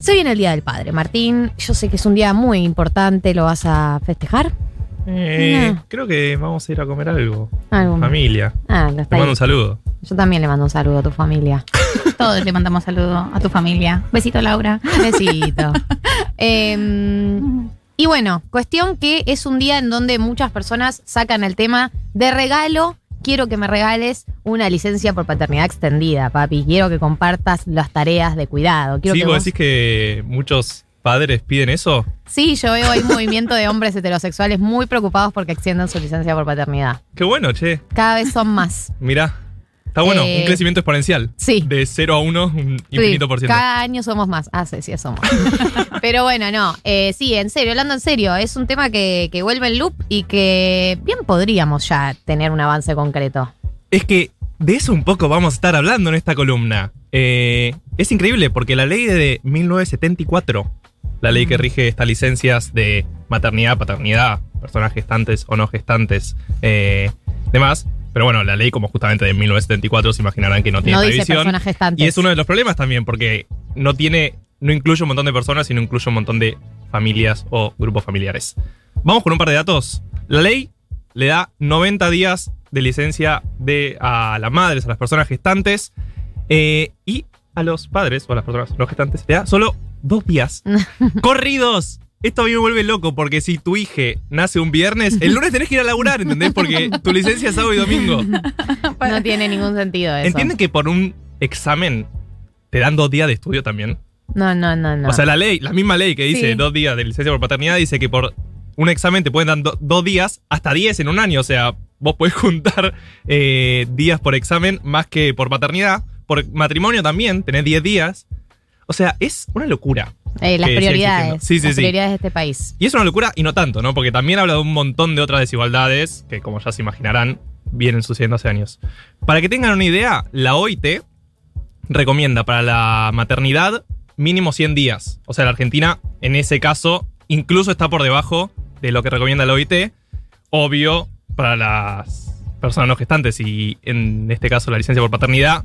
Se viene el Día del Padre, Martín. Yo sé que es un día muy importante, ¿lo vas a festejar? Eh, No. Creo que vamos a ir a comer algo. Algo. Familia. Ah, lo Te está mando ahí. un saludo. Yo también le mando un saludo a tu familia. Todos le mandamos saludo a tu familia. Besito, Laura. Besito. Em, y bueno, cuestión que es un día en donde muchas personas sacan el tema de regalo. Quiero que me regales una licencia por paternidad extendida, papi. Quiero que compartas las tareas de cuidado. Quiero Sí, que vos vos- decís que muchos padres piden eso. Sí, yo veo ahí un movimiento de hombres heterosexuales muy preocupados porque extiendan su licencia por paternidad. Qué bueno, che. Cada vez son más. Mirá. Está bueno, Eh, un crecimiento exponencial. sí. De 0 a 1, un Sí, infinito por ciento. Cada año somos más. Ah, sí, sí, somos. Pero bueno, no. eh, sí, en serio, hablando en serio, es un tema que, que vuelve en loop y que bien podríamos ya tener un avance concreto. Es que de eso un poco vamos a estar hablando en esta columna. Eh, es increíble porque la ley de 1974, la ley que rige estas licencias de maternidad, paternidad, personas gestantes o no gestantes, eh, demás. Pero bueno, la ley como justamente de 1974 se imaginarán que no tiene No dice personas gestantes. Y es uno de los problemas también porque no tiene, no incluye un montón de personas, sino incluye un montón de familias o grupos familiares. Vamos con un par de datos. La ley le da 90 días de licencia de, a las madres, a las personas gestantes, eh, y a los padres o a las personas no gestantes le da solo dos días. ¡Corridos! Esto a mí me vuelve loco porque si tu hija nace un viernes, el lunes tenés que ir a laburar, ¿entendés? Porque tu licencia es sábado y domingo. No tiene ningún sentido eso. ¿Entienden que por un examen te dan dos días de estudio también? No, no, no, no. O sea, la ley, la misma ley que dice Sí. dos días de licencia por paternidad, dice que por un examen te pueden dar do- dos días hasta diez en un año. O sea, vos podés juntar eh, días por examen más que por paternidad. Por matrimonio también, tenés 10 días. O sea, es una locura. Eh, las prioridades. Sí, sí, las sí. prioridades de este país. Y es una locura y no tanto, ¿no? Porque también habla de un montón de otras desigualdades que, como ya se imaginarán, vienen sucediendo hace años. Para que tengan una idea, la OIT recomienda para la maternidad mínimo 100 días. O sea, la Argentina, en ese caso, incluso está por debajo de lo que recomienda la OIT. Obvio, para las personas no gestantes y en este caso la licencia por paternidad,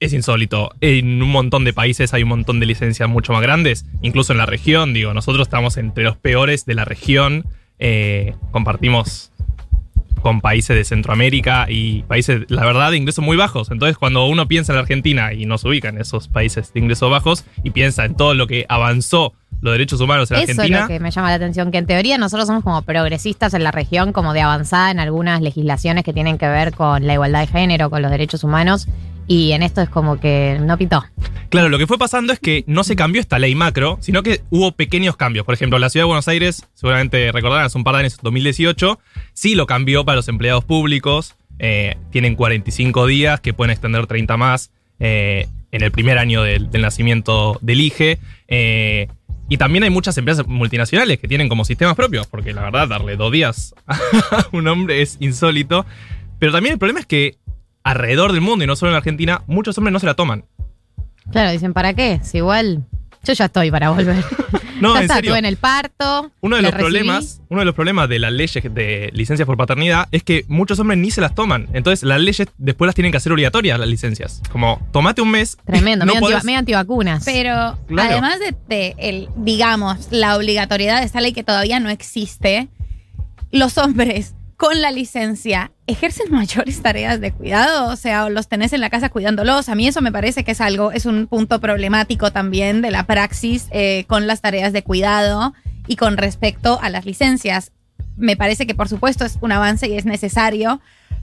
es insólito. En un montón de países hay un montón de licencias mucho más grandes, incluso en la región. Digo, nosotros estamos entre los peores de la región. Eh, compartimos con países de Centroamérica y países, la verdad, de ingresos muy bajos. Entonces, cuando uno piensa en la Argentina y no se ubica en esos países de ingresos bajos y piensa en todo lo que avanzó los derechos humanos en Eso Argentina, es lo que me llama la atención, que en teoría nosotros somos como progresistas en la región, como de avanzada en algunas legislaciones que tienen que ver con la igualdad de género, con los derechos humanos, y en esto es como que no pitó. Claro, lo que fue pasando es que no se cambió esta ley macro, sino que hubo pequeños cambios. Por ejemplo, la ciudad de Buenos Aires, seguramente recordarán, hace un par de años, 2018, sí lo cambió para los empleados públicos. Eh, tienen 45 días que pueden extender 30 más eh, en el primer año del, del nacimiento del IGE. Eh, y también hay muchas empresas multinacionales que tienen como sistemas propios, porque la verdad, darle dos días a un hombre es insólito. Pero también el problema es que alrededor del mundo, y no solo en Argentina, muchos hombres no se la toman. Claro, dicen, ¿para qué? Si igual yo ya estoy para volver. No, ya en está, serio. tuve en el parto. Uno de los recibí. problemas, uno de los problemas de las leyes de licencias por paternidad es que muchos hombres ni se las toman. Entonces las leyes después las tienen que hacer obligatorias las licencias. Como tomate un mes. Tremendo, no medio, anti- podés- medio antivacunas. Pero Claro. además de, de el, digamos, la obligatoriedad de esta ley que todavía no existe, los hombres con la licencia ejercen mayores tareas de cuidado, o sea, los tenés en la casa cuidándolos. A mí eso me parece que es algo, es un punto problemático también de la praxis eh, con las tareas de cuidado y con respecto a las licencias. Me parece que por supuesto es un avance y es necesario,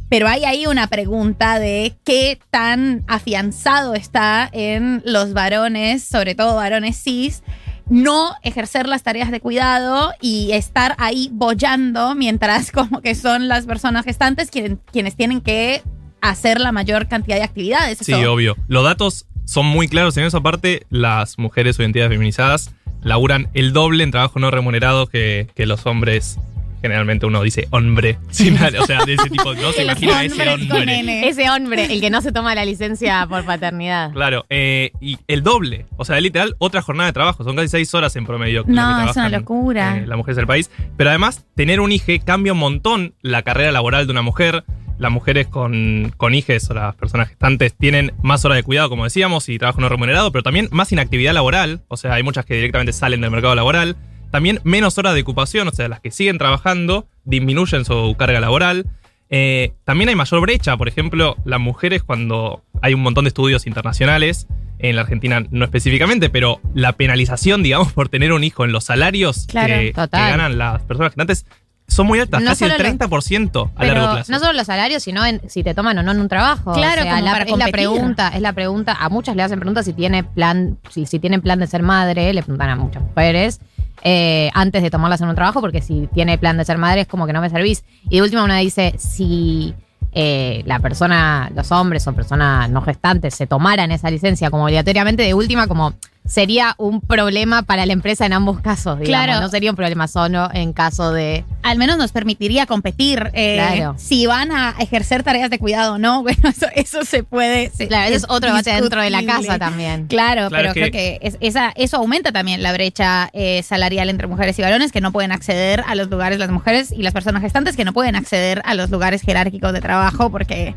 pero hay ahí una pregunta de qué tan afianzado está en los varones, sobre todo varones cis, no ejercer las tareas de cuidado y estar ahí bollando mientras como que son las personas gestantes quien- quienes tienen que hacer la mayor cantidad de actividades. Sí, Eso- obvio. Los datos son muy claros en esa parte. Las mujeres o identidades feminizadas laburan el doble en trabajo no remunerado que, que los hombres. Generalmente uno dice hombre. sin o sea, de ese tipo. No se imagina ese hombre. Ese hombre, el que no se toma la licencia por paternidad. Claro, eh, y el doble. O sea, literal, otra jornada de trabajo. Son casi seis horas en promedio. que No, es una locura. eh, las mujeres del país. Pero además, tener un hijo cambia un montón la carrera laboral de una mujer. las mujeres con, con hijes o las personas gestantes tienen más horas de cuidado, como decíamos, y trabajo no remunerado, pero también más inactividad laboral, o sea, hay muchas que directamente salen del mercado laboral. También menos horas de ocupación, o sea, las que siguen trabajando disminuyen su carga laboral. Eh, también hay mayor brecha, por ejemplo, las mujeres cuando hay un montón de estudios internacionales, en la Argentina no específicamente, pero la penalización, digamos, por tener un hijo en los salarios Claro, que, que ganan las personas gestantes son muy altas, No casi el solo lo- 30% a Pero largo plazo. no solo los salarios, sino en si te toman o no en un trabajo. Claro, O sea, como la- para es la pregunta, es la pregunta. A muchas le hacen preguntas si tiene plan, si, si tienen plan de ser madre, le preguntan a muchas mujeres. Eh, antes de tomarlas en un trabajo, porque si tiene plan de ser madre es como que no me servís. Y de última una dice, si eh, la persona, los hombres o personas no gestantes se tomaran esa licencia como obligatoriamente, de última como sería un problema para la empresa en ambos casos, digamos. Claro. No sería un problema solo en caso de... Al menos nos permitiría competir. eh, Claro. Si van a ejercer tareas de cuidado o no, bueno, eso, eso se puede. se- Claro, ese es otro debate dentro de la casa también. Claro, Claro, pero creo que es- esa, eso aumenta también la brecha eh, salarial entre mujeres y varones que no pueden acceder a los lugares, las mujeres y las personas gestantes que no pueden acceder a los lugares jerárquicos de trabajo porque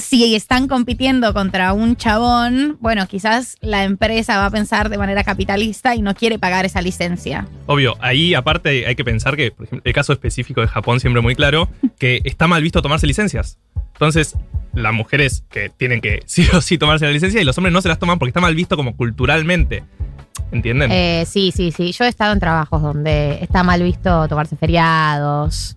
si están compitiendo contra un chabón, bueno, quizás la empresa va a pensar de manera capitalista y no quiere pagar esa licencia. Obvio, ahí aparte hay que pensar que, por ejemplo, el caso específico de Japón siempre muy claro, que está mal visto tomarse licencias. Entonces, las mujeres que tienen que sí o sí tomarse la licencia y los hombres no se las toman porque está mal visto como culturalmente. ¿Entienden? Eh, sí, sí, sí. Yo he estado en trabajos donde está mal visto tomarse feriados.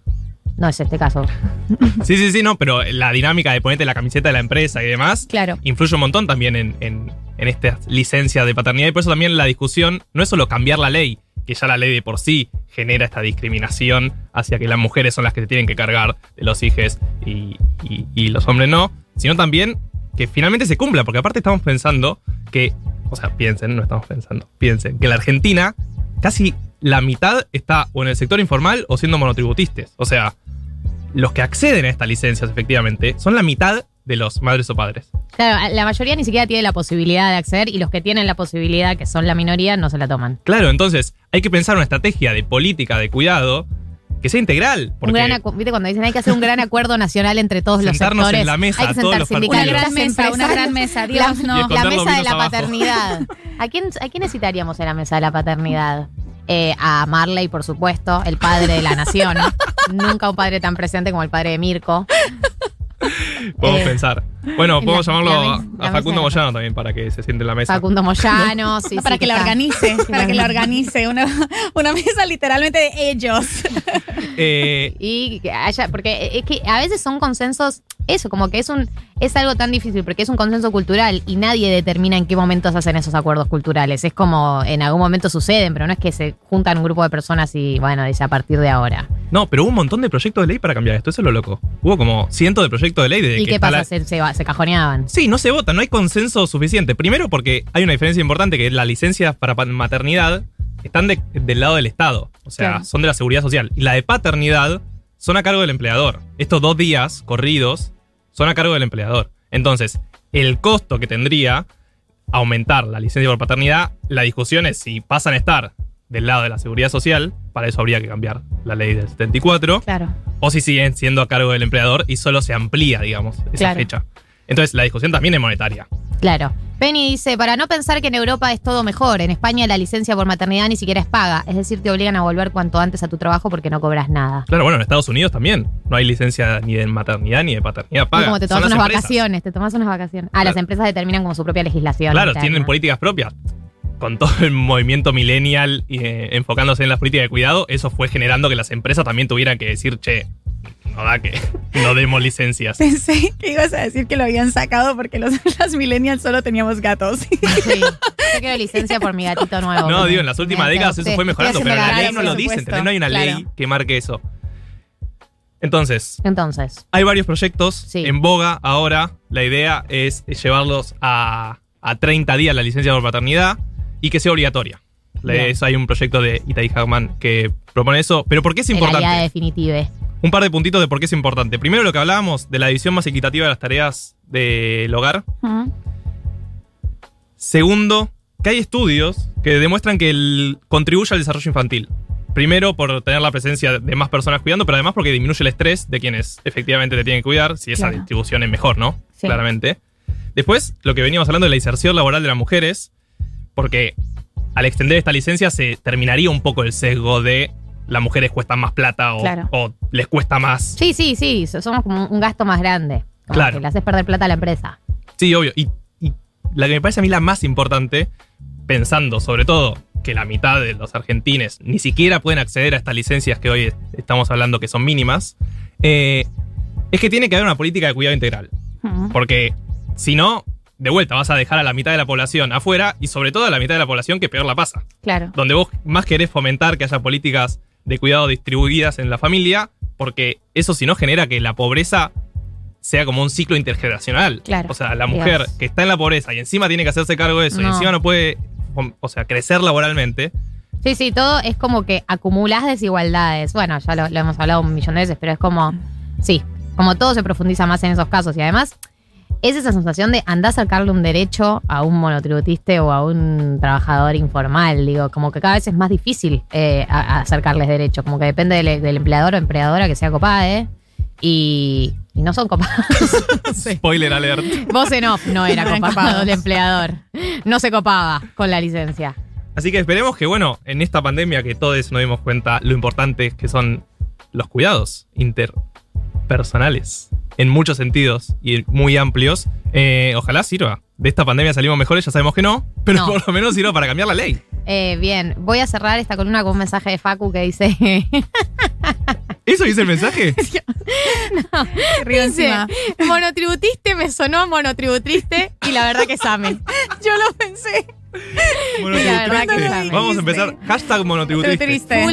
No es este caso. Sí, sí, sí, no, pero la dinámica de ponerte la camiseta de la empresa y demás Claro. influye un montón también en, en, en estas licencias de paternidad y por eso también la discusión no es solo cambiar la ley, que ya la ley de por sí genera esta discriminación hacia que las mujeres son las que se tienen que cargar de los hijos y, y- y los hombres no, sino también que finalmente se cumpla, porque aparte estamos pensando que, o sea, piensen, no estamos pensando, piensen, que la Argentina casi la mitad está o en el sector informal o siendo monotributistas. O sea, los que acceden a estas licencias efectivamente son la mitad de los madres o padres. Claro, la mayoría ni siquiera tiene la posibilidad de acceder y los que tienen la posibilidad, que son la minoría, no se la toman. Claro, entonces hay que pensar una estrategia de política de cuidado que sea integral. Porque Un gran ¿Viste cuando dicen hay que hacer un gran acuerdo nacional entre todos los Sentarnos sectores? en la mesa, hay que todos sentar los Una gran mesa, una gran mesa. la- Dios, Y no. La mesa de la abajo. paternidad. ¿A quién, ¿A quién necesitaríamos en la mesa de la paternidad? Eh, a Marley, por supuesto, el padre de la nación. Nunca un padre tan presente como el padre de Mirko. podemos eh, pensar. Bueno, la- podemos llamarlo la a- Facundo de Moyano también para que se siente en la mesa. Facundo Moyano, sí, para sí, que la organice, para que la organice. Una, una mesa literalmente de ellos. Eh, Y que haya, porque es que a veces son consensos, eso, como que es un, es algo tan difícil, porque es un consenso cultural y nadie determina en qué momentos hacen esos acuerdos culturales. Es como en algún momento suceden, pero no es que se juntan un grupo de personas y bueno, dice a partir de ahora. no, pero hubo un montón de proyectos de ley para cambiar esto, eso es lo loco. Hubo como cientos de proyectos de ley desde ¿Y que qué pasa? la- Se, se, va- se cajoneaban. Sí, no se vota, no hay consenso suficiente. Primero porque hay una diferencia importante que las licencias para pa- maternidad están de- del lado del Estado, o sea, Claro. son de la seguridad social. Y la de paternidad son a cargo del empleador. Estos dos días corridos son a cargo del empleador. Entonces, el costo que tendría aumentar la licencia por paternidad, la discusión es si pasan a estar del lado de la seguridad social, para eso habría que cambiar la ley del 74, Claro. o si siguen siendo a cargo del empleador y solo se amplía, digamos, esa Claro. fecha. Entonces, la discusión también es monetaria. Claro. Penny dice, para no pensar que en Europa es todo mejor, en España la licencia por maternidad ni siquiera es paga, es decir, te obligan a volver cuanto antes a tu trabajo porque no cobras nada. Claro, bueno, en Estados Unidos también no hay licencia ni de maternidad ni de paternidad Y paga. como te tomas unas empresas. vacaciones, te tomas unas vacaciones. Ah, las empresas determinan como su propia legislación. Claro, interna. tienen políticas propias. Con todo el movimiento millennial eh, enfocándose en las políticas de cuidado, eso fue generando que las empresas también tuvieran que decir, che, no da que no demos licencias. Pensé que ibas a decir que lo habían sacado porque los, las millennials solo teníamos gatos. Sí. Yo quiero licencia por mi gatito nuevo. No, digo, en las últimas décadas eso fue mejorando, pero en la ley no la- lo dice, ¿entendés? No hay una claro. ley que marque eso. Entonces, Entonces, hay varios proyectos Sí. en boga ahora. La idea es llevarlos a, a 30 días la licencia por paternidad y que sea obligatoria. La- hay un proyecto de Itai Hagman que propone eso. Pero ¿por qué es importante? aliado definitive. Un par de puntitos de por qué es importante. Primero lo que hablábamos de la división más equitativa de las tareas del hogar. Segundo, que hay estudios que demuestran que el- contribuye al desarrollo infantil. Primero, por tener la presencia de más personas cuidando, pero además porque disminuye el estrés de quienes efectivamente te tienen que cuidar, si esa Claro. distribución es mejor, ¿no? Sí. Claramente. Después, lo que veníamos hablando de la inserción laboral de las mujeres, porque al extender esta licencia se terminaría un poco el sesgo de las mujeres cuestan más plata o, Claro. o les cuesta más. Sí, sí, sí, so- somos como un gasto más grande. Como Claro. Que le haces perder plata a la empresa. Sí, obvio. Y, y la que me parece a mí la más importante, pensando sobre todo que la mitad de los argentines ni siquiera pueden acceder a estas licencias que hoy est- estamos hablando que son mínimas, eh, es que tiene que haber una política de cuidado integral. Porque si no, de vuelta vas a dejar a la mitad de la población afuera y sobre todo a la mitad de la población que peor la pasa. Claro. Donde vos más querés fomentar que haya políticas de cuidado distribuidas en la familia, porque eso si no genera que la pobreza sea como un ciclo intergeneracional. Claro. O sea, la mujer Dios. que está en la pobreza y encima tiene que hacerse cargo de eso y No. encima no puede, o sea, crecer laboralmente. Sí, sí, todo es como que acumulás desigualdades. Bueno, ya lo, lo hemos hablado un millón de veces, pero es como, sí, como todo se profundiza más en esos casos. Y además, es esa sensación de andar a sacarle un derecho a un monotributista o a un trabajador informal. Digo, como que cada vez es más difícil eh, a- a acercarles derechos. Como que depende del, del empleador o empleadora que sea copada, ¿eh? Y, y no son copados. Spoiler alert. Vos en off no era No copado el empleador. No se copaba con la licencia. Así que esperemos que, bueno, en esta pandemia que todos nos dimos cuenta lo importante que son los cuidados interpersonales en muchos sentidos y muy amplios. eh, ojalá sirva. De esta pandemia salimos mejores, ya sabemos que no, pero No. por lo menos sirva para cambiar la ley. Eh, bien, voy a cerrar esta columna con un mensaje de Facu que dice: ¿Eso dice el mensaje? Río Dice, encima. monotributiste me sonó a monotributiste y la verdad que saben. Yo lo pensé. Monotributiste. La verdad que Vamos a empezar. Hashtag monotributiste.